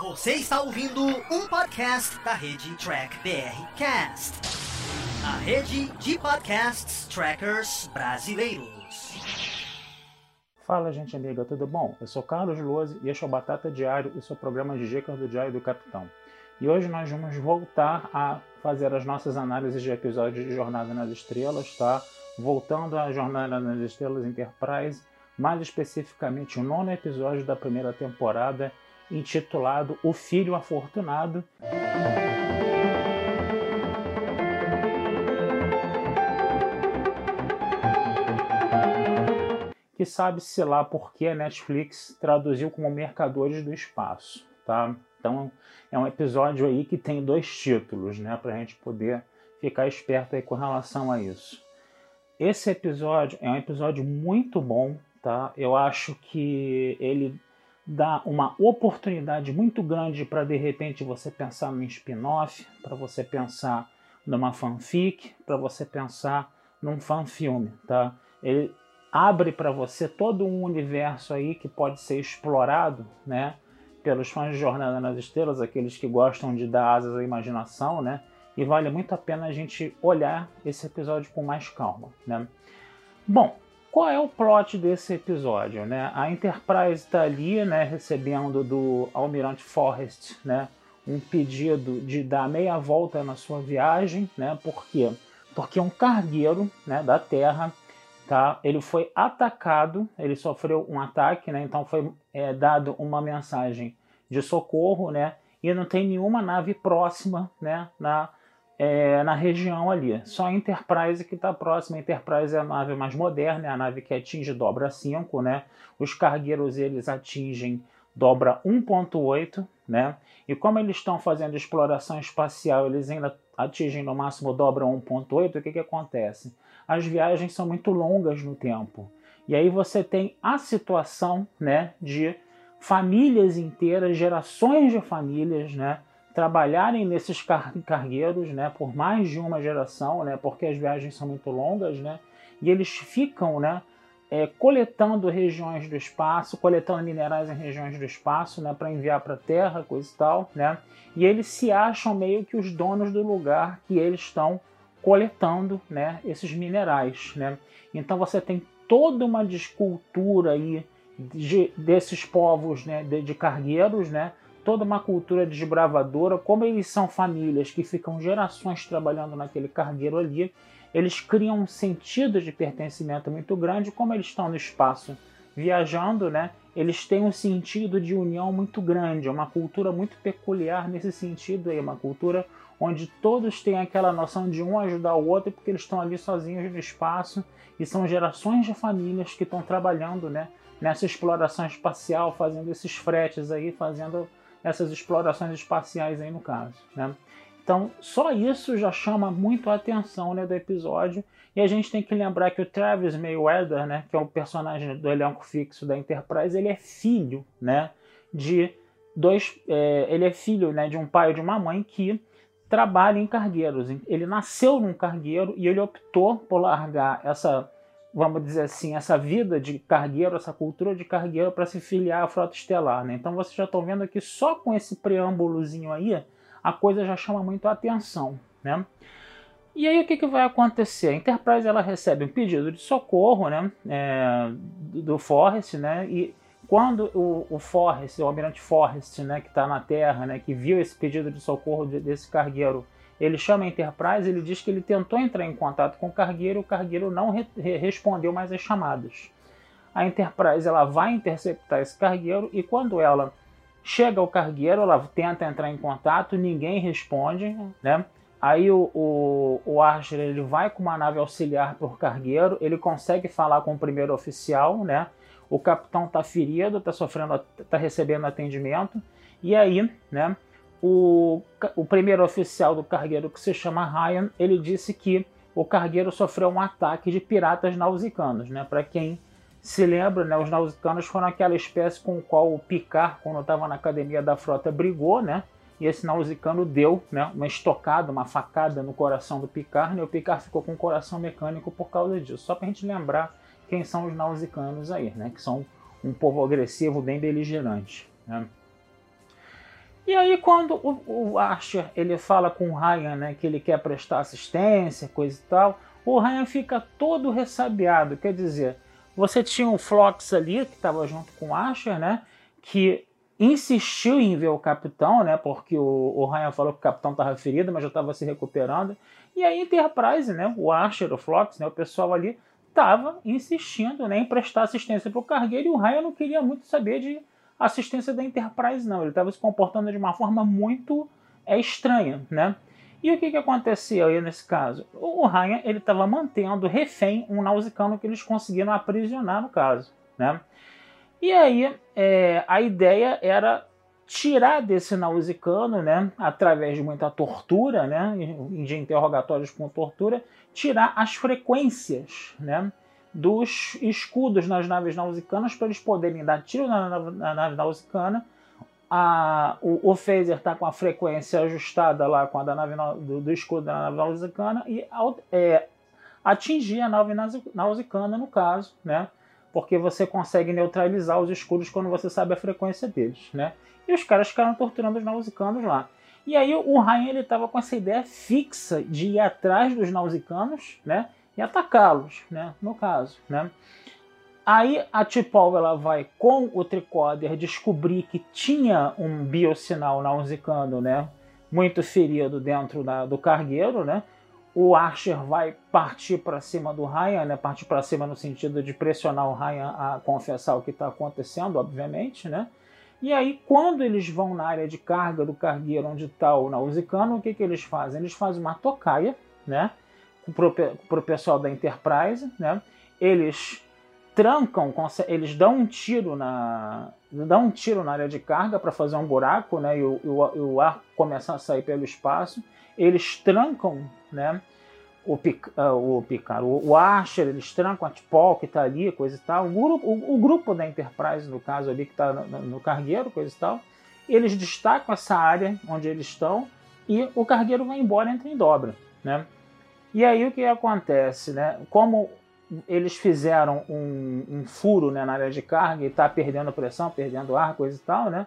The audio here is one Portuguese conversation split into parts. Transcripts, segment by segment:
Você está ouvindo um podcast da rede Track BR Cast, a rede de podcasts trackers brasileiros. Fala, gente amiga, tudo bom? Eu sou Carlos Lose e este é o Batata Diário, o seu programa de dicas do Diário do Capitão. E hoje nós vamos voltar a fazer as nossas análises de episódios de Jornada nas Estrelas, tá? Voltando à Jornada nas Estrelas Enterprise, mais especificamente o nono episódio da primeira temporada, intitulado O Filho Afortunado. Que sabe-se lá porque a Netflix traduziu como Mercadores do Espaço, tá? Então é um episódio aí que tem dois títulos, né, para a gente poder ficar esperto aí com relação a isso. Esse episódio é um episódio muito bom, tá? Eu acho que ele dá uma oportunidade muito grande para de repente você pensar num spin-off, para você pensar numa fanfic, para você pensar num fan-filme, tá? Ele abre para você todo um universo aí que pode ser explorado, né? Pelos fãs de Jornada nas Estrelas, aqueles que gostam de dar asas à imaginação, né? E vale muito a pena a gente olhar esse episódio com mais calma, né? Bom, qual é o plot desse episódio? Né? A Enterprise está ali né, recebendo do Almirante Forrest né, um pedido de dar meia volta na sua viagem. Né? Por quê? Porque um cargueiro né, da Terra tá, ele foi atacado, ele sofreu um ataque, né, então foi é, dado uma mensagem de socorro né, e não tem nenhuma nave próxima né, na é, na região ali. Só a Enterprise que está próxima. A Enterprise é a nave mais moderna, é a nave que atinge dobra 5, né? Os cargueiros eles atingem dobra 1.8, né? E como eles estão fazendo exploração espacial, eles ainda atingem no máximo dobra 1.8, o que, que acontece? As viagens são muito longas no tempo. E aí você tem a situação, né, de famílias inteiras, gerações de famílias, né, trabalharem nesses car cargueiros né, por mais de uma geração, né, porque as viagens são muito longas, né, e eles ficam né, é, coletando regiões do espaço, coletando minerais em regiões do espaço né, para enviar para a Terra, coisa e tal, né, e eles se acham meio que os donos do lugar que eles estão coletando né, esses minerais. Né. Então você tem toda uma descultura aí de, desses povos né, de, de cargueiros, né, toda uma cultura desbravadora, como eles são famílias que ficam gerações trabalhando naquele cargueiro ali, eles criam um sentido de pertencimento muito grande, como eles estão no espaço viajando, né? Eles têm um sentido de união muito grande, uma cultura muito peculiar nesse sentido aí, uma cultura onde todos têm aquela noção de um ajudar o outro porque eles estão ali sozinhos no espaço e são gerações de famílias que estão trabalhando, né? Nessa exploração espacial, fazendo esses fretes aí, fazendo essas explorações espaciais aí no caso. Né? Então, só isso já chama muito a atenção né, do episódio. E a gente tem que lembrar que o Travis Mayweather, né, que é o personagem do elenco fixo da Enterprise, ele é filho né, de dois. É, ele é filho né, de um pai e de uma mãe que trabalham em cargueiros. Ele nasceu num cargueiro e ele optou por largar essa vamos dizer assim, essa vida de cargueiro, essa cultura de cargueiro para se filiar à frota estelar. Né? Então vocês já estão vendo aqui só com esse preâmbulozinho aí, a coisa já chama muito a atenção. Né? E aí o que, que vai acontecer? A Enterprise ela recebe um pedido de socorro né, é, do Forrest, né, e quando o, o Forrest, o almirante Forrest, né, que está na Terra, né, que viu esse pedido de socorro de, desse cargueiro ele chama a Enterprise, ele diz que ele tentou entrar em contato com o cargueiro o cargueiro não re respondeu mais as chamadas. A Enterprise ela vai interceptar esse cargueiro e quando ela chega ao cargueiro, ela tenta entrar em contato, ninguém responde, né? Aí o, o, o Archer ele vai com uma nave auxiliar o cargueiro, ele consegue falar com o primeiro oficial, né? O capitão está ferido, está sofrendo, está recebendo atendimento e aí, né? O, o primeiro oficial do cargueiro, que se chama Ryan, ele disse que o cargueiro sofreu um ataque de piratas nausicanos. Né? Para quem se lembra, né, os nausicanos foram aquela espécie com o qual o Picard, quando estava na academia da frota, brigou, né? E esse nausicano deu né, uma estocada, uma facada no coração do Picard, né, e o Picard ficou com o coração mecânico por causa disso. Só para a gente lembrar quem são os nausicanos aí, né? Que são um povo agressivo, bem beligerante. Né? E aí quando o, o Archer ele fala com o Ryan, né, que ele quer prestar assistência, coisa e tal, o Ryan fica todo ressabiado, quer dizer, você tinha o Flox ali, que estava junto com o Asher, né? Que insistiu em ver o capitão, né? Porque o, o Ryan falou que o capitão estava ferido, mas já estava se recuperando. E a Enterprise, né? O Asher, o Flox, né? O pessoal ali estava insistindo né, em prestar assistência para o cargueiro e o Ryan não queria muito saber de assistência da Enterprise, não. Ele estava se comportando de uma forma muito é, estranha, né? E o que, que acontecia aí nesse caso? O Ryan ele estava mantendo refém um nausicano que eles conseguiram aprisionar no caso, né? E aí é, a ideia era tirar desse nausicano, né, através de muita tortura, né, de interrogatórios com tortura, tirar as frequências, né, dos escudos nas naves nausicanas para eles poderem dar tiro na, na, na nave nausicana a, o, o phaser está com a frequência ajustada lá com a da nave do, do escudo da nave nausicana e é, atingir a nave nausicana no caso, né? Porque você consegue neutralizar os escudos quando você sabe a frequência deles, né? E os caras ficaram torturando os nausicanos lá. E aí o Ryan ele estava com essa ideia fixa de ir atrás dos nausicanos, né? E atacá-los, né? No caso, né? Aí a T'Pol ela vai com o tricorder descobrir que tinha um biosinal nausicano, né? Muito ferido dentro da, do cargueiro, né? O Archer vai partir para cima do Ryan, né? Partir para cima no sentido de pressionar o Ryan a confessar o que está acontecendo, obviamente, né? E aí, quando eles vão na área de carga do cargueiro onde está o nausicano, o que, que eles fazem? Eles fazem uma tocaia, né? Para o pessoal da Enterprise, né? Eles trancam, eles dão um tiro na dão um tiro na área de carga para fazer um buraco, né, e o, o, o, ar começar a sair pelo espaço. Eles trancam, né, o, uh, o Picard, o, o Archer, eles trancam a T'Pol que está ali, coisa e tal. O grupo, o, o, grupo da Enterprise, no caso ali, que está no, no, cargueiro, coisa e tal. Eles destacam essa área onde eles estão e o cargueiro vai embora entra em dobra, né? E aí o que acontece, né? Como eles fizeram um, um furo né, na área de carga e está perdendo pressão, perdendo ar, coisa e tal, né?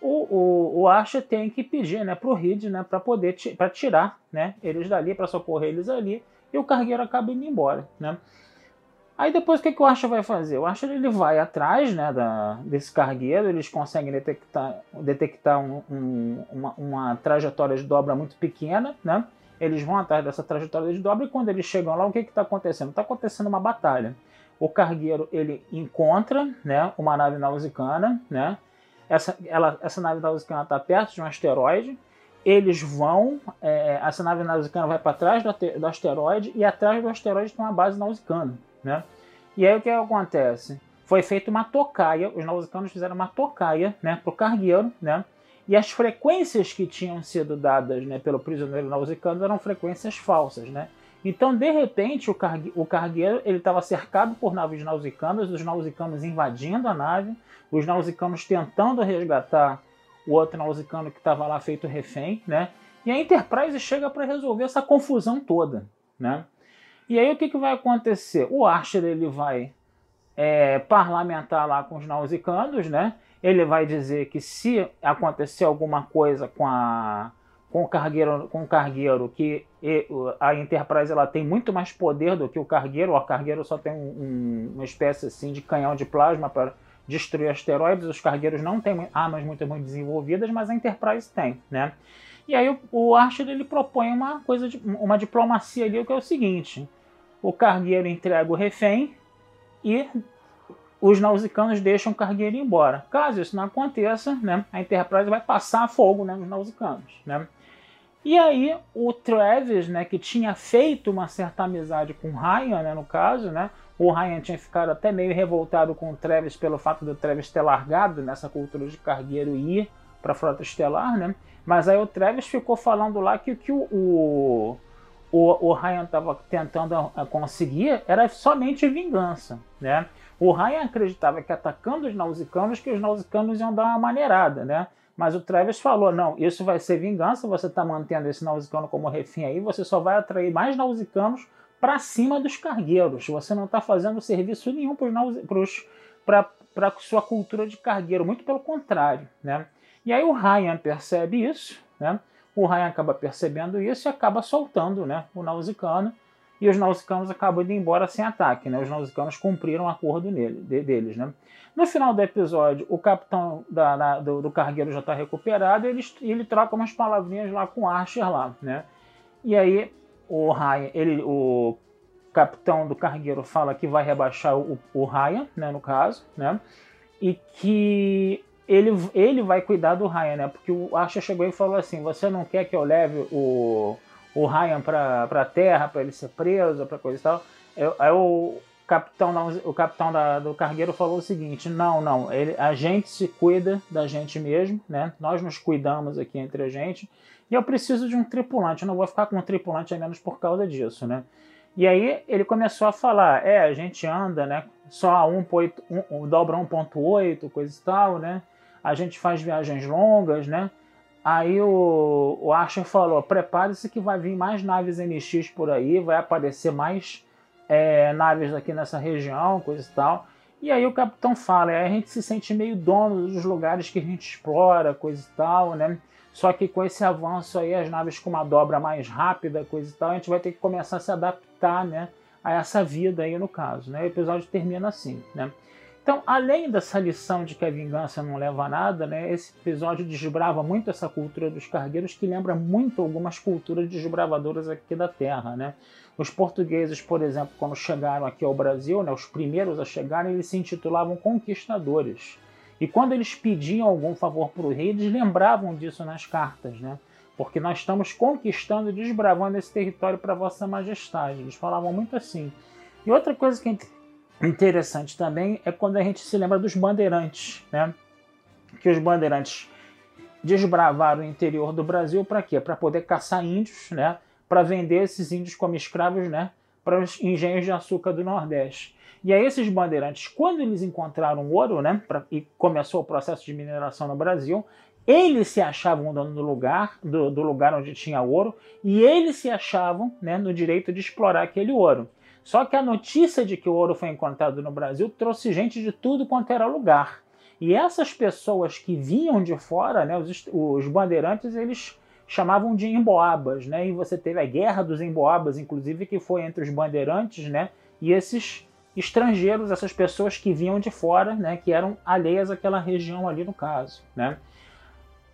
O, o, o Archer tem que pedir né, para o Reed né, para poder para tirar né, eles dali, para socorrer eles ali, e o cargueiro acaba indo embora. Né? Aí depois o que, que o Archer vai fazer? O Archer ele vai atrás né, da, desse cargueiro, eles conseguem detectar, detectar um, um, uma, uma trajetória de dobra muito pequena, né? Eles vão atrás dessa trajetória de dobra e quando eles chegam lá, o que está acontecendo? Está acontecendo uma batalha. O cargueiro ele encontra né, uma nave nausicana, né? Essa, ela, essa nave nausicana está perto de um asteroide. Eles vão, é, essa nave nausicana vai para trás do, do, asteroide e atrás do asteroide tem uma base nausicana, né? E aí o que acontece? Foi feita uma tocaia, os nausicanos fizeram uma tocaia, né, para o cargueiro, né? E as frequências que tinham sido dadas né, pelo prisioneiro nausicano eram frequências falsas. Né? Então, de repente, o, cargue o cargueiro estava cercado por naves nausicanas, os nausicanos invadindo a nave, os nausicanos tentando resgatar o outro nausicano que estava lá feito refém, né? E a Enterprise chega para resolver essa confusão toda, né? E aí o que, que vai acontecer? O Archer ele vai é, parlamentar lá com os nausicanos, né? ele vai dizer que se acontecer alguma coisa com a com o cargueiro, com o cargueiro que a Enterprise ela tem muito mais poder do que o cargueiro, o cargueiro só tem um, uma espécie assim de canhão de plasma para destruir asteroides, os cargueiros não têm armas muito bem desenvolvidas, mas a Enterprise tem, né? E aí o, o Archer ele propõe uma coisa de, uma diplomacia ali que é o seguinte: o cargueiro entrega o refém e os nausicanos deixam o cargueiro ir embora. Caso isso não aconteça, né, a Enterprise vai passar fogo né, nos nausicanos. Né? E aí o Travis, né, que tinha feito uma certa amizade com Ryan, né, no caso, né, o Ryan tinha ficado até meio revoltado com o Travis pelo fato do Travis ter largado nessa cultura de cargueiro e ir para a frota estelar, né? Mas aí o Travis ficou falando lá que, que o, o, o, o Ryan estava tentando conseguir era somente vingança, né? O Ryan acreditava que atacando os nausicanos, que os nausicanos iam dar uma maneirada, né? Mas o Travis falou: não, isso vai ser vingança, você está mantendo esse nausicano como refém aí, você só vai atrair mais nausicanos para cima dos cargueiros. Você não está fazendo serviço nenhum para sua cultura de cargueiro, muito pelo contrário, né? E aí o Ryan percebe isso, né? O Ryan acaba percebendo isso e acaba soltando né, o Nausicano. E os Nausicanos acabam indo embora sem ataque. Né? Os Nausicanos cumpriram o acordo nele, de, deles. Né? No final do episódio, o capitão da, da, do, do, cargueiro já está recuperado e ele, ele troca umas palavrinhas lá com o Archer lá. Né? E aí o Ryan, ele, o capitão do cargueiro fala que vai rebaixar o, o Ryan, né, no caso, né? E que ele, ele vai cuidar do Ryan, né? Porque o Archer chegou e falou assim: Você não quer que eu leve o, o Ryan para a terra, para ele ser preso, para coisa e tal? Aí o capitão, o capitão da, do cargueiro falou o seguinte: Não, não, ele, a gente se cuida da gente mesmo, né? Nós nos cuidamos aqui entre a gente. E eu preciso de um tripulante. Eu não vou ficar com um tripulante a menos por causa disso, né? E aí ele começou a falar: É, a gente anda, né? Só a 1.8, um, dobra 1.8, coisa e tal, né? A gente faz viagens longas, né? Aí o, o Archer falou: prepare-se que vai vir mais naves NX por aí, vai aparecer mais é, naves aqui nessa região, coisa e tal. E aí o capitão fala: é, a gente se sente meio dono dos lugares que a gente explora, coisa e tal, né? Só que com esse avanço aí, as naves com uma dobra mais rápida, coisa e tal, a gente vai ter que começar a se adaptar, né? A essa vida aí no caso, né? O episódio termina assim, né? Então, além dessa lição de que a vingança não leva a nada, né, esse episódio desbrava muito essa cultura dos cargueiros, que lembra muito algumas culturas desbravadoras aqui da Terra. Né? Os portugueses, por exemplo, quando chegaram aqui ao Brasil, né, os primeiros a chegarem, eles se intitulavam conquistadores. E quando eles pediam algum favor para o rei, eles lembravam disso nas cartas, né? Porque nós estamos conquistando e desbravando esse território para Vossa Majestade. Eles falavam muito assim. E outra coisa que interessante também é quando a gente se lembra dos bandeirantes, né? Que os bandeirantes desbravaram o interior do Brasil para quê? Para poder caçar índios, né? Para vender esses índios como escravos, né? Para os engenhos de açúcar do Nordeste. E aí esses bandeirantes, quando eles encontraram ouro, né? Pra, e começou o processo de mineração no Brasil, eles se achavam dono do lugar, do, do lugar onde tinha ouro, e eles se achavam né, no direito de explorar aquele ouro. Só que a notícia de que o ouro foi encontrado no Brasil trouxe gente de tudo quanto era lugar. E essas pessoas que vinham de fora, né, os, os bandeirantes, eles chamavam de emboabas, né? E você teve a guerra dos emboabas, inclusive, que foi entre os bandeirantes, né? E esses estrangeiros, essas pessoas que vinham de fora, né? Que eram alheias àquela região ali no caso, né?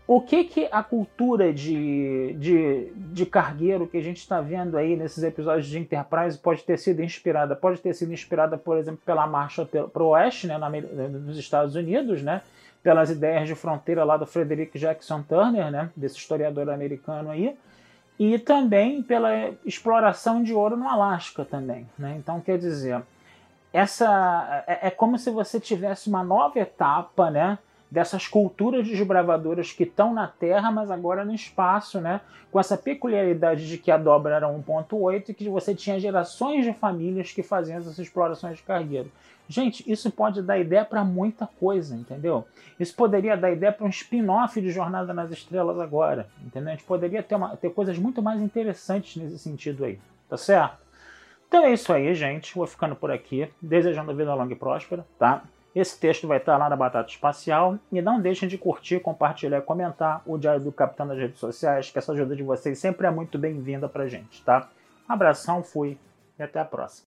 O que, que a cultura de, de, de cargueiro que a gente está vendo aí nesses episódios de Enterprise pode ter sido inspirada? Pode ter sido inspirada, por exemplo, pela marcha para o oeste, né, na, nos Estados Unidos, né, pelas ideias de fronteira lá do Frederick Jackson Turner, né, desse historiador americano aí, e também pela exploração de ouro no Alasca também. Né? Então, quer dizer, essa é, é como se você tivesse uma nova etapa, né? Dessas culturas desbravadoras que estão na Terra, mas agora no espaço, né? Com essa peculiaridade de que a dobra era 1.8 e que você tinha gerações de famílias que faziam essas explorações de cargueiro. Gente, isso pode dar ideia para muita coisa, entendeu? Isso poderia dar ideia para um spin-off de Jornada nas Estrelas agora, entendeu? A gente poderia ter, uma, ter coisas muito mais interessantes nesse sentido aí, tá certo? Então é isso aí, gente. Vou ficando por aqui, desejando vida longa e próspera, tá? Esse texto vai estar lá na Batata Espacial. E não deixem de curtir, compartilhar e comentar o Diário do Capitão nas redes sociais, que essa ajuda de vocês sempre é muito bem-vinda pra gente, tá? Um abração, fui e até a próxima.